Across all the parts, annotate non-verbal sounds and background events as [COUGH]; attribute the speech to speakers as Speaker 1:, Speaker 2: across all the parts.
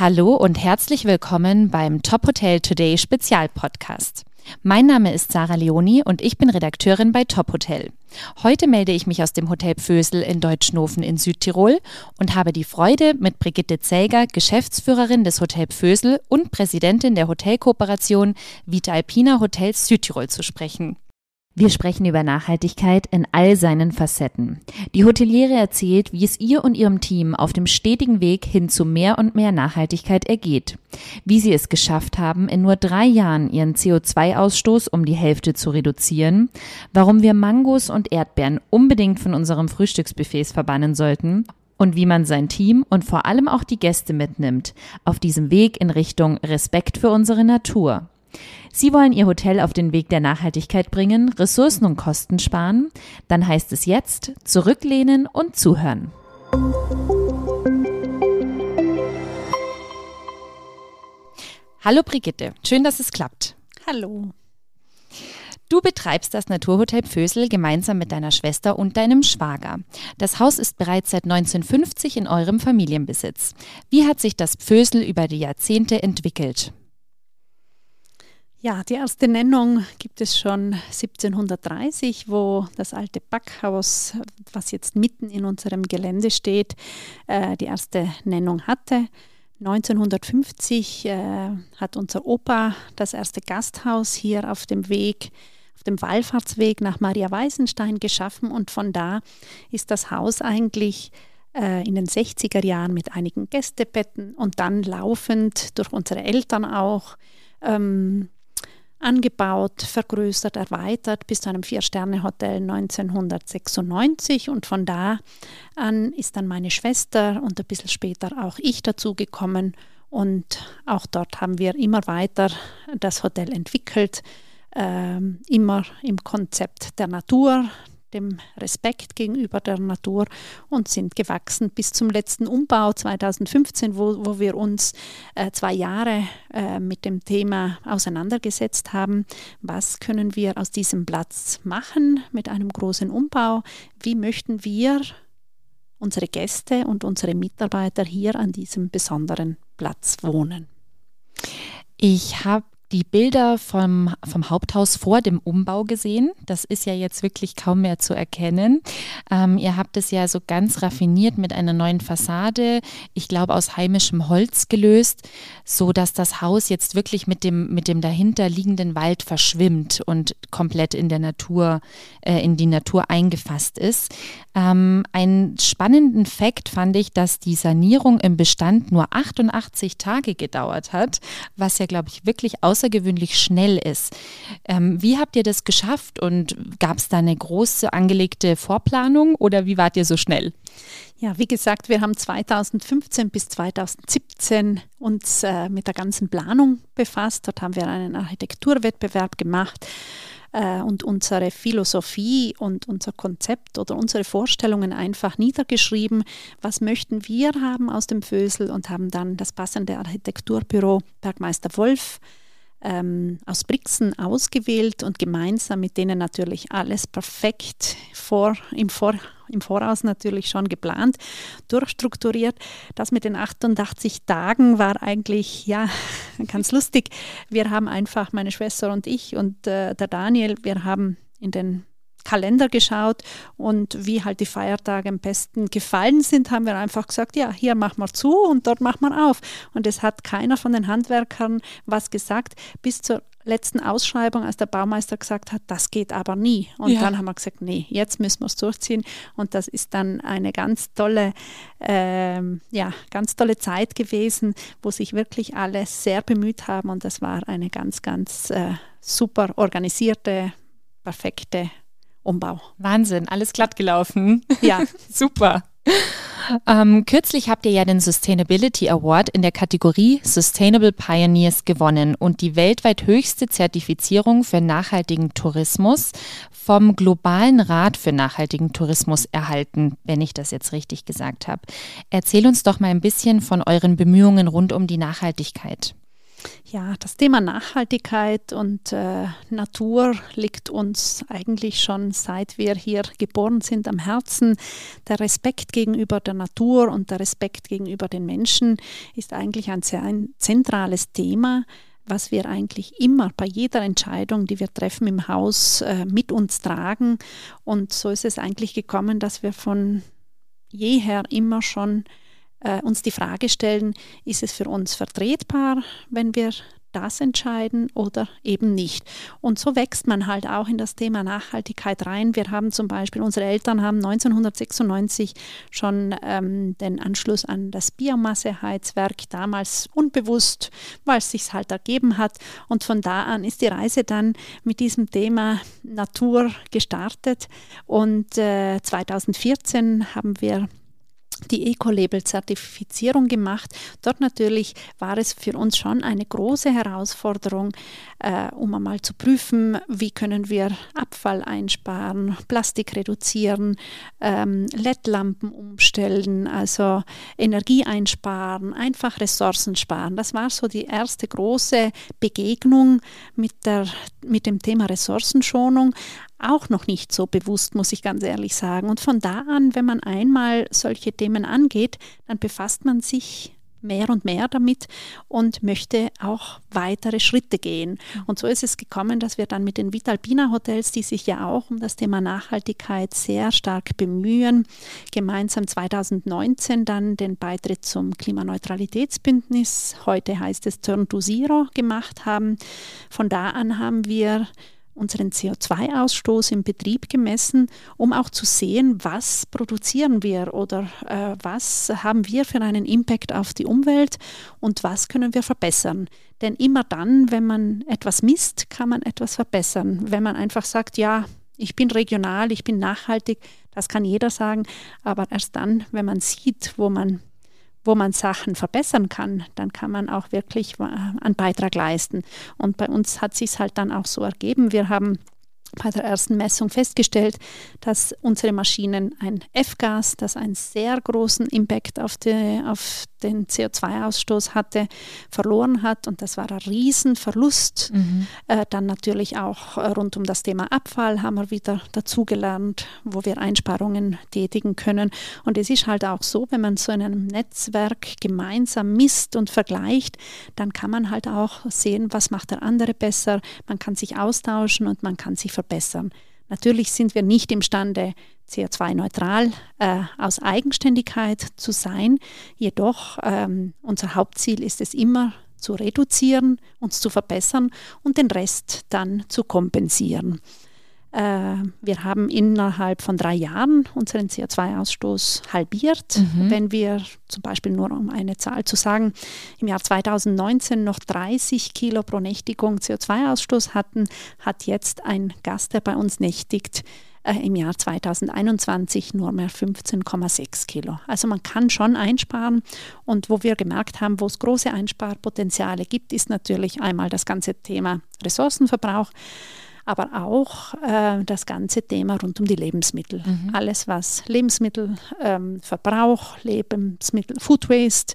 Speaker 1: Hallo und herzlich willkommen beim Top Hotel Today Spezialpodcast. Mein Name ist Sarah Leoni und ich bin Redakteurin bei Top Hotel. Heute melde ich mich aus dem Hotel Pfösel in Deutschnofen in Südtirol und habe die Freude, mit Brigitte Zelger, Geschäftsführerin des Hotel Pfösel und Präsidentin der Hotelkooperation Vita Alpina Hotels Südtirol zu sprechen. Wir sprechen über Nachhaltigkeit in all seinen Facetten. Die Hoteliere erzählt, wie es ihr und ihrem Team auf dem stetigen Weg hin zu mehr und mehr Nachhaltigkeit ergeht. Wie sie es geschafft haben, in nur drei Jahren ihren CO2-Ausstoß um die Hälfte zu reduzieren, warum wir Mangos und Erdbeeren unbedingt von unserem Frühstücksbuffets verbannen sollten und wie man sein Team und vor allem auch die Gäste mitnimmt auf diesem Weg in Richtung Respekt für unsere Natur. Sie wollen Ihr Hotel auf den Weg der Nachhaltigkeit bringen, Ressourcen und Kosten sparen? Dann heißt es jetzt zurücklehnen und zuhören. Hallo Brigitte, schön, dass es klappt.
Speaker 2: Hallo.
Speaker 1: Du betreibst das Naturhotel Pfösel gemeinsam mit deiner Schwester und deinem Schwager. Das Haus ist bereits seit 1950 in eurem Familienbesitz. Wie hat sich das Pfösel über die Jahrzehnte entwickelt?
Speaker 2: Ja, die erste Nennung gibt es schon 1730, wo das alte Backhaus, was jetzt mitten in unserem Gelände steht, äh, die erste Nennung hatte. 1950 äh, hat unser Opa das erste Gasthaus hier auf dem Weg, auf dem Wallfahrtsweg nach Maria Weisenstein geschaffen und von da ist das Haus eigentlich äh, in den 60er Jahren mit einigen Gästebetten und dann laufend durch unsere Eltern auch ähm, angebaut, vergrößert, erweitert bis zu einem Vier-Sterne-Hotel 1996 und von da an ist dann meine Schwester und ein bisschen später auch ich dazugekommen. Und auch dort haben wir immer weiter das Hotel entwickelt, äh, immer im Konzept der Natur, dem Respekt gegenüber der Natur und sind gewachsen bis zum letzten Umbau 2015, wo, wo wir uns äh, zwei Jahre äh, mit dem Thema auseinandergesetzt haben. Was können wir aus diesem Platz machen mit einem großen Umbau? Wie möchten wir unsere Gäste und unsere Mitarbeiter hier an diesem besonderen Platz wohnen?
Speaker 1: Ich habe die Bilder vom, vom Haupthaus vor dem Umbau gesehen. Das ist ja jetzt wirklich kaum mehr zu erkennen. Ähm, ihr habt es ja so ganz raffiniert mit einer neuen Fassade, ich glaube aus heimischem Holz gelöst, so dass das Haus jetzt wirklich mit dem, mit dem dahinter liegenden Wald verschwimmt und komplett in der Natur, äh, in die Natur eingefasst ist. Ähm, einen spannenden Fakt fand ich, dass die Sanierung im Bestand nur 88 Tage gedauert hat, was ja, glaube ich, wirklich aus außergewöhnlich schnell ist. Ähm, wie habt ihr das geschafft und gab es da eine große angelegte Vorplanung oder wie wart ihr so schnell?
Speaker 2: Ja, wie gesagt, wir haben 2015 bis 2017 uns äh, mit der ganzen Planung befasst. Dort haben wir einen Architekturwettbewerb gemacht äh, und unsere Philosophie und unser Konzept oder unsere Vorstellungen einfach niedergeschrieben. Was möchten wir haben aus dem Fösel und haben dann das passende Architekturbüro Bergmeister Wolf ähm, aus Brixen ausgewählt und gemeinsam mit denen natürlich alles perfekt vor, im, vor, im Voraus natürlich schon geplant, durchstrukturiert. Das mit den 88 Tagen war eigentlich ja [LAUGHS] ganz lustig. Wir haben einfach, meine Schwester und ich und äh, der Daniel, wir haben in den Kalender geschaut und wie halt die Feiertage am besten gefallen sind, haben wir einfach gesagt, ja, hier machen wir zu und dort machen wir auf. Und es hat keiner von den Handwerkern was gesagt, bis zur letzten Ausschreibung, als der Baumeister gesagt hat, das geht aber nie. Und ja. dann haben wir gesagt, nee, jetzt müssen wir es durchziehen. Und das ist dann eine ganz tolle, ähm, ja, ganz tolle Zeit gewesen, wo sich wirklich alle sehr bemüht haben. Und das war eine ganz, ganz äh, super organisierte, perfekte Umbau.
Speaker 1: Wahnsinn, alles glatt gelaufen. [LAUGHS]
Speaker 2: Ja. [LAUGHS]
Speaker 1: Super. Ähm, kürzlich habt ihr ja den Sustainability Award in der Kategorie Sustainable Pioneers gewonnen und die weltweit höchste Zertifizierung für nachhaltigen Tourismus vom Globalen Rat für nachhaltigen Tourismus erhalten, wenn ich das jetzt richtig gesagt habe. Erzähl uns doch mal ein bisschen von euren Bemühungen rund um die Nachhaltigkeit.
Speaker 2: Ja, das Thema Nachhaltigkeit und äh, Natur liegt uns eigentlich schon seit wir hier geboren sind am Herzen. Der Respekt gegenüber der Natur und der Respekt gegenüber den Menschen ist eigentlich ein sehr ein zentrales Thema was wir eigentlich immer bei jeder Entscheidung, die wir treffen im Haus, äh, mit uns tragen. Und so ist es eigentlich gekommen, dass wir von jeher immer schon äh, uns die Frage stellen, ist es für uns vertretbar, wenn wir das entscheiden oder eben nicht. Und so wächst man halt auch in das Thema Nachhaltigkeit rein. Wir haben zum Beispiel, unsere Eltern haben 1996 schon ähm, den Anschluss an das Biomasseheizwerk damals unbewusst, weil es sich halt ergeben hat. Und von da an ist die Reise dann mit diesem Thema Natur gestartet. Und äh, 2014 haben wir die Eco-Label-Zertifizierung gemacht. Dort natürlich war es für uns schon eine große Herausforderung, äh, um einmal zu prüfen, wie können wir Abfall einsparen, Plastik reduzieren, ähm, LED-Lampen umstellen, also Energie einsparen, einfach Ressourcen sparen. Das war so die erste große Begegnung mit, der, mit dem Thema Ressourcenschonung auch noch nicht so bewusst, muss ich ganz ehrlich sagen. Und von da an, wenn man einmal solche Themen angeht, dann befasst man sich mehr und mehr damit und möchte auch weitere Schritte gehen. Und so ist es gekommen, dass wir dann mit den Vitalpina Hotels, die sich ja auch um das Thema Nachhaltigkeit sehr stark bemühen, gemeinsam 2019 dann den Beitritt zum Klimaneutralitätsbündnis, heute heißt es Turn to Zero, gemacht haben. Von da an haben wir unseren CO2-Ausstoß im Betrieb gemessen, um auch zu sehen, was produzieren wir oder äh, was haben wir für einen Impact auf die Umwelt und was können wir verbessern. Denn immer dann, wenn man etwas misst, kann man etwas verbessern. Wenn man einfach sagt, ja, ich bin regional, ich bin nachhaltig, das kann jeder sagen, aber erst dann, wenn man sieht, wo man wo man Sachen verbessern kann, dann kann man auch wirklich äh, einen Beitrag leisten. Und bei uns hat sich halt dann auch so ergeben. Wir haben bei der ersten Messung festgestellt, dass unsere Maschinen ein F-Gas, das einen sehr großen Impact auf, die, auf den CO2-Ausstoß hatte, verloren hat. Und das war ein Riesenverlust. Mhm. Äh, dann natürlich auch äh, rund um das Thema Abfall haben wir wieder dazugelernt, wo wir Einsparungen tätigen können. Und es ist halt auch so, wenn man so in einem Netzwerk gemeinsam misst und vergleicht, dann kann man halt auch sehen, was macht der andere besser. Man kann sich austauschen und man kann sich verbessern. Natürlich sind wir nicht imstande, CO2-neutral äh, aus Eigenständigkeit zu sein. Jedoch ähm, unser Hauptziel ist es immer zu reduzieren, uns zu verbessern und den Rest dann zu kompensieren. Äh, wir haben innerhalb von drei Jahren unseren CO2-Ausstoß halbiert. Mhm. Wenn wir zum Beispiel nur um eine Zahl zu sagen, im Jahr 2019 noch 30 Kilo pro Nächtigung CO2-Ausstoß hatten, hat jetzt ein Gast, der bei uns nächtigt, äh, im Jahr 2021 nur mehr 15,6 Kilo. Also man kann schon einsparen und wo wir gemerkt haben, wo es große Einsparpotenziale gibt, ist natürlich einmal das ganze Thema Ressourcenverbrauch aber auch äh, das ganze Thema rund um die Lebensmittel. Mhm. Alles, was Lebensmittelverbrauch, ähm, Lebensmittel, Food Waste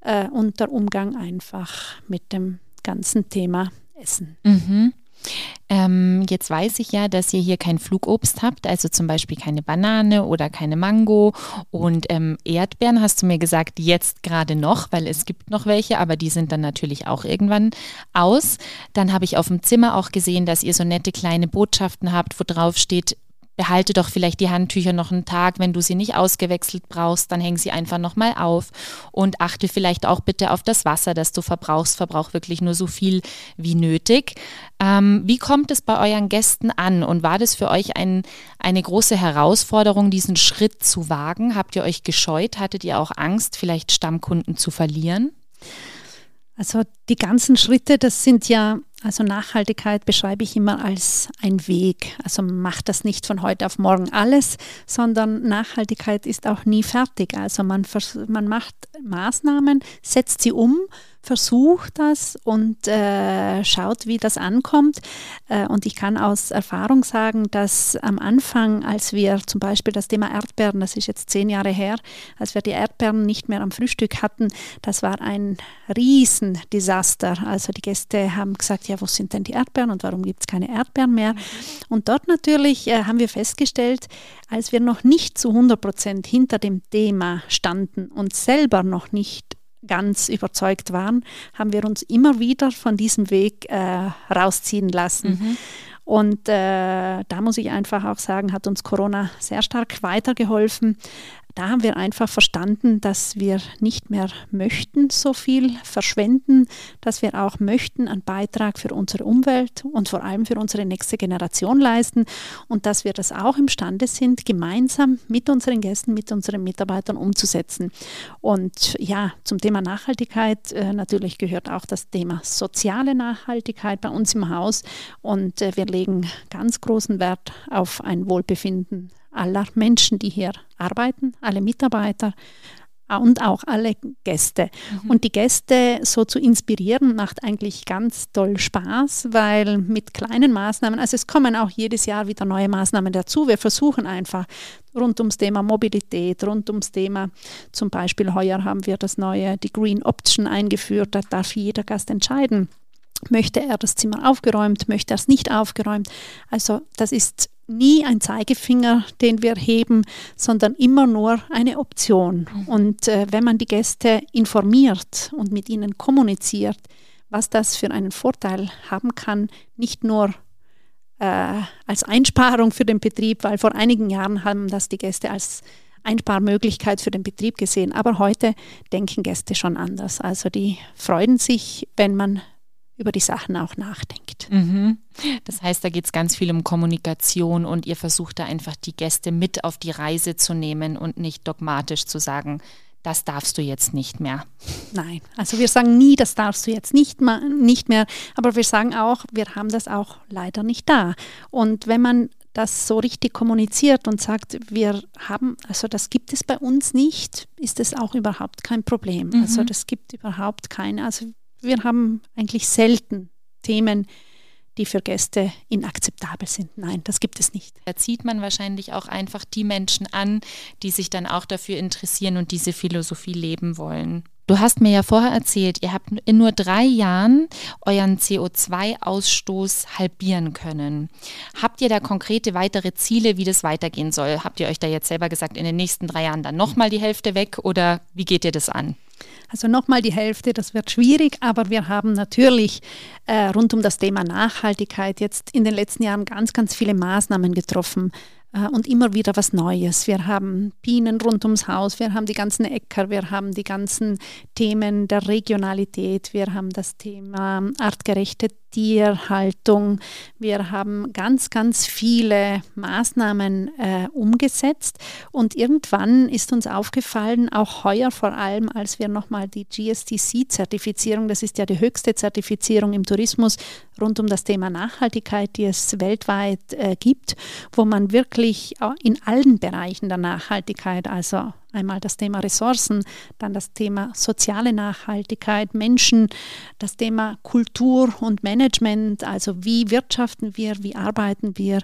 Speaker 2: äh, und der Umgang einfach mit dem ganzen Thema Essen.
Speaker 1: Mhm. Ähm, jetzt weiß ich ja, dass ihr hier kein Flugobst habt, also zum Beispiel keine Banane oder keine Mango und ähm, Erdbeeren hast du mir gesagt, jetzt gerade noch, weil es gibt noch welche, aber die sind dann natürlich auch irgendwann aus. Dann habe ich auf dem Zimmer auch gesehen, dass ihr so nette kleine Botschaften habt, wo drauf steht, behalte doch vielleicht die Handtücher noch einen Tag, wenn du sie nicht ausgewechselt brauchst, dann häng sie einfach nochmal auf und achte vielleicht auch bitte auf das Wasser, das du verbrauchst. Verbrauch wirklich nur so viel wie nötig. Ähm, wie kommt es bei euren Gästen an und war das für euch ein, eine große Herausforderung, diesen Schritt zu wagen? Habt ihr euch gescheut? Hattet ihr auch Angst, vielleicht Stammkunden zu verlieren?
Speaker 2: Also die ganzen Schritte, das sind ja also Nachhaltigkeit beschreibe ich immer als ein Weg. Also macht das nicht von heute auf morgen alles, sondern Nachhaltigkeit ist auch nie fertig. Also man, man macht Maßnahmen, setzt sie um, versucht das und äh, schaut, wie das ankommt. Äh, und ich kann aus Erfahrung sagen, dass am Anfang, als wir zum Beispiel das Thema Erdbeeren, das ist jetzt zehn Jahre her, als wir die Erdbeeren nicht mehr am Frühstück hatten, das war ein Riesendesaster. Also die Gäste haben gesagt, ja, wo sind denn die Erdbeeren und warum gibt es keine Erdbeeren mehr? Und dort natürlich äh, haben wir festgestellt, als wir noch nicht zu 100 Prozent hinter dem Thema standen und selber noch nicht ganz überzeugt waren, haben wir uns immer wieder von diesem Weg äh, rausziehen lassen. Mhm. Und äh, da muss ich einfach auch sagen, hat uns Corona sehr stark weitergeholfen, da haben wir einfach verstanden, dass wir nicht mehr möchten so viel verschwenden, dass wir auch möchten einen Beitrag für unsere Umwelt und vor allem für unsere nächste Generation leisten und dass wir das auch imstande sind, gemeinsam mit unseren Gästen, mit unseren Mitarbeitern umzusetzen. Und ja, zum Thema Nachhaltigkeit äh, natürlich gehört auch das Thema soziale Nachhaltigkeit bei uns im Haus und äh, wir legen ganz großen Wert auf ein Wohlbefinden aller Menschen, die hier arbeiten, alle Mitarbeiter und auch alle Gäste. Mhm. Und die Gäste so zu inspirieren, macht eigentlich ganz toll Spaß, weil mit kleinen Maßnahmen, also es kommen auch jedes Jahr wieder neue Maßnahmen dazu. Wir versuchen einfach rund ums Thema Mobilität, rund ums Thema, zum Beispiel heuer haben wir das neue, die Green Option eingeführt, da darf jeder Gast entscheiden. Möchte er das Zimmer aufgeräumt, möchte er es nicht aufgeräumt? Also das ist nie ein Zeigefinger, den wir heben, sondern immer nur eine Option. Mhm. Und äh, wenn man die Gäste informiert und mit ihnen kommuniziert, was das für einen Vorteil haben kann, nicht nur äh, als Einsparung für den Betrieb, weil vor einigen Jahren haben das die Gäste als Einsparmöglichkeit für den Betrieb gesehen. Aber heute denken Gäste schon anders. Also die freuen sich, wenn man über die Sachen auch nachdenkt.
Speaker 1: Mhm. Das heißt, da geht es ganz viel um Kommunikation und ihr versucht da einfach die Gäste mit auf die Reise zu nehmen und nicht dogmatisch zu sagen, das darfst du jetzt nicht mehr.
Speaker 2: Nein, also wir sagen nie, das darfst du jetzt nicht, nicht mehr, aber wir sagen auch, wir haben das auch leider nicht da. Und wenn man das so richtig kommuniziert und sagt, wir haben, also das gibt es bei uns nicht, ist es auch überhaupt kein Problem. Mhm. Also das gibt überhaupt keine, also wir haben eigentlich selten Themen, die für Gäste inakzeptabel sind. Nein, das gibt es nicht.
Speaker 1: Da zieht man wahrscheinlich auch einfach die Menschen an, die sich dann auch dafür interessieren und diese Philosophie leben wollen. Du hast mir ja vorher erzählt, ihr habt in nur drei Jahren euren CO2-Ausstoß halbieren können. Habt ihr da konkrete weitere Ziele, wie das weitergehen soll? Habt ihr euch da jetzt selber gesagt, in den nächsten drei Jahren dann nochmal die Hälfte weg oder wie geht ihr das an?
Speaker 2: Also nochmal die Hälfte, das wird schwierig, aber wir haben natürlich äh, rund um das Thema Nachhaltigkeit jetzt in den letzten Jahren ganz, ganz viele Maßnahmen getroffen äh, und immer wieder was Neues. Wir haben Bienen rund ums Haus, wir haben die ganzen Äcker, wir haben die ganzen Themen der Regionalität, wir haben das Thema artgerechte Tierhaltung. Wir haben ganz, ganz viele Maßnahmen äh, umgesetzt und irgendwann ist uns aufgefallen, auch heuer vor allem, als wir nochmal die GSTC-Zertifizierung, das ist ja die höchste Zertifizierung im Tourismus rund um das Thema Nachhaltigkeit, die es weltweit äh, gibt, wo man wirklich in allen Bereichen der Nachhaltigkeit, also Einmal das Thema Ressourcen, dann das Thema soziale Nachhaltigkeit, Menschen, das Thema Kultur und Management, also wie wirtschaften wir, wie arbeiten wir,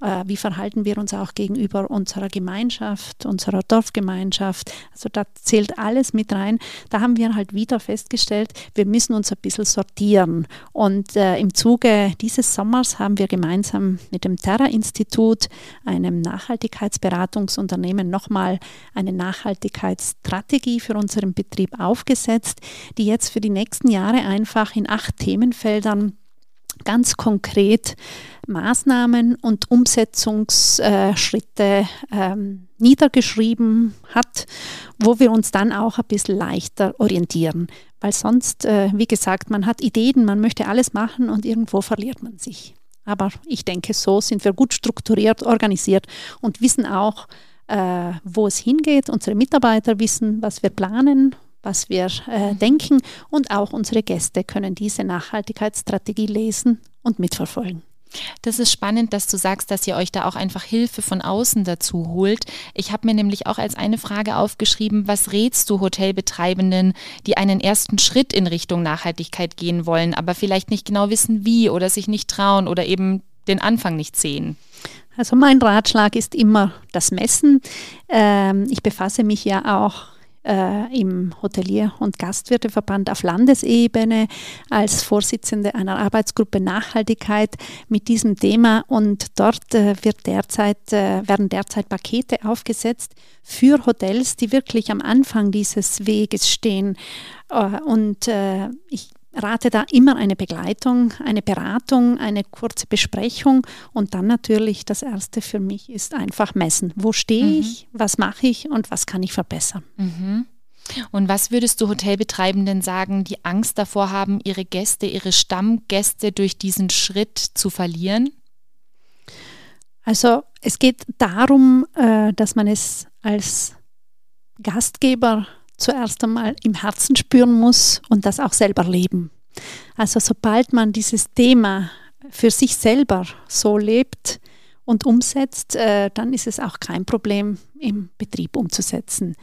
Speaker 2: äh, wie verhalten wir uns auch gegenüber unserer Gemeinschaft, unserer Dorfgemeinschaft. Also da zählt alles mit rein. Da haben wir halt wieder festgestellt, wir müssen uns ein bisschen sortieren. Und äh, im Zuge dieses Sommers haben wir gemeinsam mit dem Terra-Institut, einem Nachhaltigkeitsberatungsunternehmen, nochmal eine Nachhaltigkeit Nachhaltigkeitsstrategie für unseren Betrieb aufgesetzt, die jetzt für die nächsten Jahre einfach in acht Themenfeldern ganz konkret Maßnahmen und Umsetzungsschritte ähm, niedergeschrieben hat, wo wir uns dann auch ein bisschen leichter orientieren. Weil sonst, äh, wie gesagt, man hat Ideen, man möchte alles machen und irgendwo verliert man sich. Aber ich denke, so sind wir gut strukturiert, organisiert und wissen auch, äh, wo es hingeht. Unsere Mitarbeiter wissen, was wir planen, was wir äh, mhm. denken und auch unsere Gäste können diese Nachhaltigkeitsstrategie lesen und mitverfolgen.
Speaker 1: Das ist spannend, dass du sagst, dass ihr euch da auch einfach Hilfe von außen dazu holt. Ich habe mir nämlich auch als eine Frage aufgeschrieben, was rätst du Hotelbetreibenden, die einen ersten Schritt in Richtung Nachhaltigkeit gehen wollen, aber vielleicht nicht genau wissen wie oder sich nicht trauen oder eben den Anfang nicht sehen?
Speaker 2: Also mein Ratschlag ist immer das Messen. Ähm, ich befasse mich ja auch äh, im Hotelier- und Gastwirteverband auf Landesebene als Vorsitzende einer Arbeitsgruppe Nachhaltigkeit mit diesem Thema und dort äh, wird derzeit, äh, werden derzeit Pakete aufgesetzt für Hotels, die wirklich am Anfang dieses Weges stehen. Äh, und äh, ich rate da immer eine Begleitung, eine Beratung, eine kurze Besprechung und dann natürlich das Erste für mich ist einfach messen. Wo stehe mhm. ich, was mache ich und was kann ich verbessern.
Speaker 1: Mhm. Und was würdest du Hotelbetreibenden sagen, die Angst davor haben, ihre Gäste, ihre Stammgäste durch diesen Schritt zu verlieren?
Speaker 2: Also es geht darum, äh, dass man es als Gastgeber zuerst einmal im Herzen spüren muss und das auch selber leben. Also sobald man dieses Thema für sich selber so lebt und umsetzt, äh, dann ist es auch kein Problem im Betrieb umzusetzen.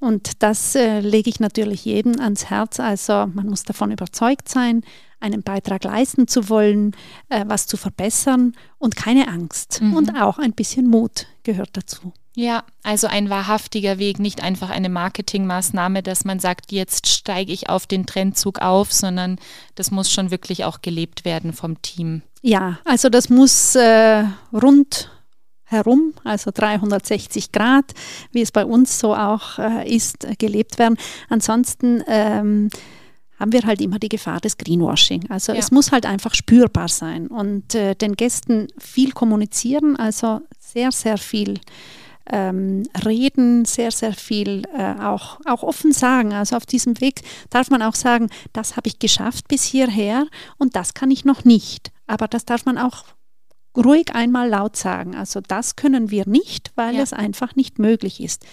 Speaker 2: Und das äh, lege ich natürlich jedem ans Herz. Also man muss davon überzeugt sein, einen Beitrag leisten zu wollen, äh, was zu verbessern und keine Angst. Mhm. Und auch ein bisschen Mut gehört dazu.
Speaker 1: Ja, also ein wahrhaftiger Weg, nicht einfach eine Marketingmaßnahme, dass man sagt, jetzt steige ich auf den Trendzug auf, sondern das muss schon wirklich auch gelebt werden vom Team.
Speaker 2: Ja, also das muss äh, rund herum, also 360 Grad, wie es bei uns so auch äh, ist, gelebt werden. Ansonsten ähm, haben wir halt immer die Gefahr des Greenwashing. Also ja. es muss halt einfach spürbar sein und äh, den Gästen viel kommunizieren, also sehr, sehr viel ähm, reden, sehr, sehr viel äh, auch, auch offen sagen. Also auf diesem Weg darf man auch sagen, das habe ich geschafft bis hierher und das kann ich noch nicht. Aber das darf man auch ruhig einmal laut sagen. Also das können wir nicht, weil ja. es einfach nicht möglich ist.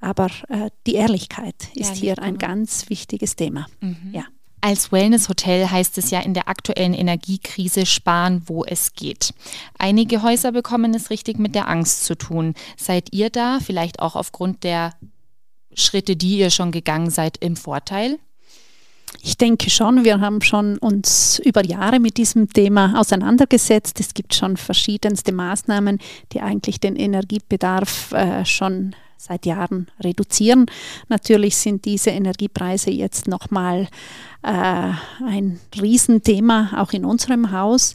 Speaker 2: Aber äh, die Ehrlichkeit ist ja, hier ein ganz wichtiges Thema. Mhm. Ja.
Speaker 1: Als Wellness-Hotel heißt es ja in der aktuellen Energiekrise sparen, wo es geht. Einige Häuser bekommen es richtig mit der Angst zu tun. Seid ihr da vielleicht auch aufgrund der Schritte, die ihr schon gegangen seid, im Vorteil?
Speaker 2: Ich denke schon, wir haben schon uns über Jahre mit diesem Thema auseinandergesetzt. Es gibt schon verschiedenste Maßnahmen, die eigentlich den Energiebedarf äh, schon seit Jahren reduzieren. Natürlich sind diese Energiepreise jetzt nochmal äh, ein Riesenthema, auch in unserem Haus.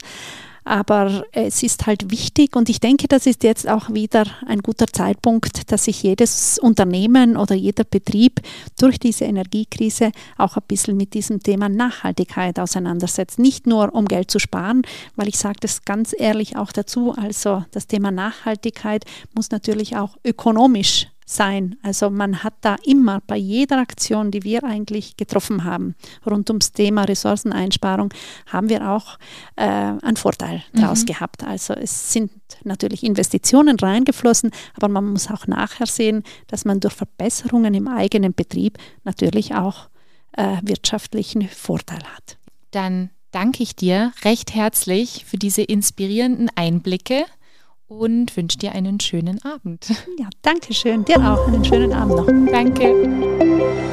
Speaker 2: Aber es ist halt wichtig und ich denke, das ist jetzt auch wieder ein guter Zeitpunkt, dass sich jedes Unternehmen oder jeder Betrieb durch diese Energiekrise auch ein bisschen mit diesem Thema Nachhaltigkeit auseinandersetzt. Nicht nur um Geld zu sparen, weil ich sage das ganz ehrlich auch dazu, also das Thema Nachhaltigkeit muss natürlich auch ökonomisch sein. Also man hat da immer bei jeder Aktion, die wir eigentlich getroffen haben, rund ums Thema Ressourceneinsparung, haben wir auch äh, einen Vorteil mhm. daraus gehabt. Also es sind natürlich Investitionen reingeflossen, aber man muss auch nachher sehen, dass man durch Verbesserungen im eigenen Betrieb natürlich auch äh, wirtschaftlichen Vorteil hat.
Speaker 1: Dann danke ich dir recht herzlich für diese inspirierenden Einblicke und wünsche dir einen schönen Abend.
Speaker 2: Ja, danke schön. Dir auch einen schönen Abend noch.
Speaker 1: Danke.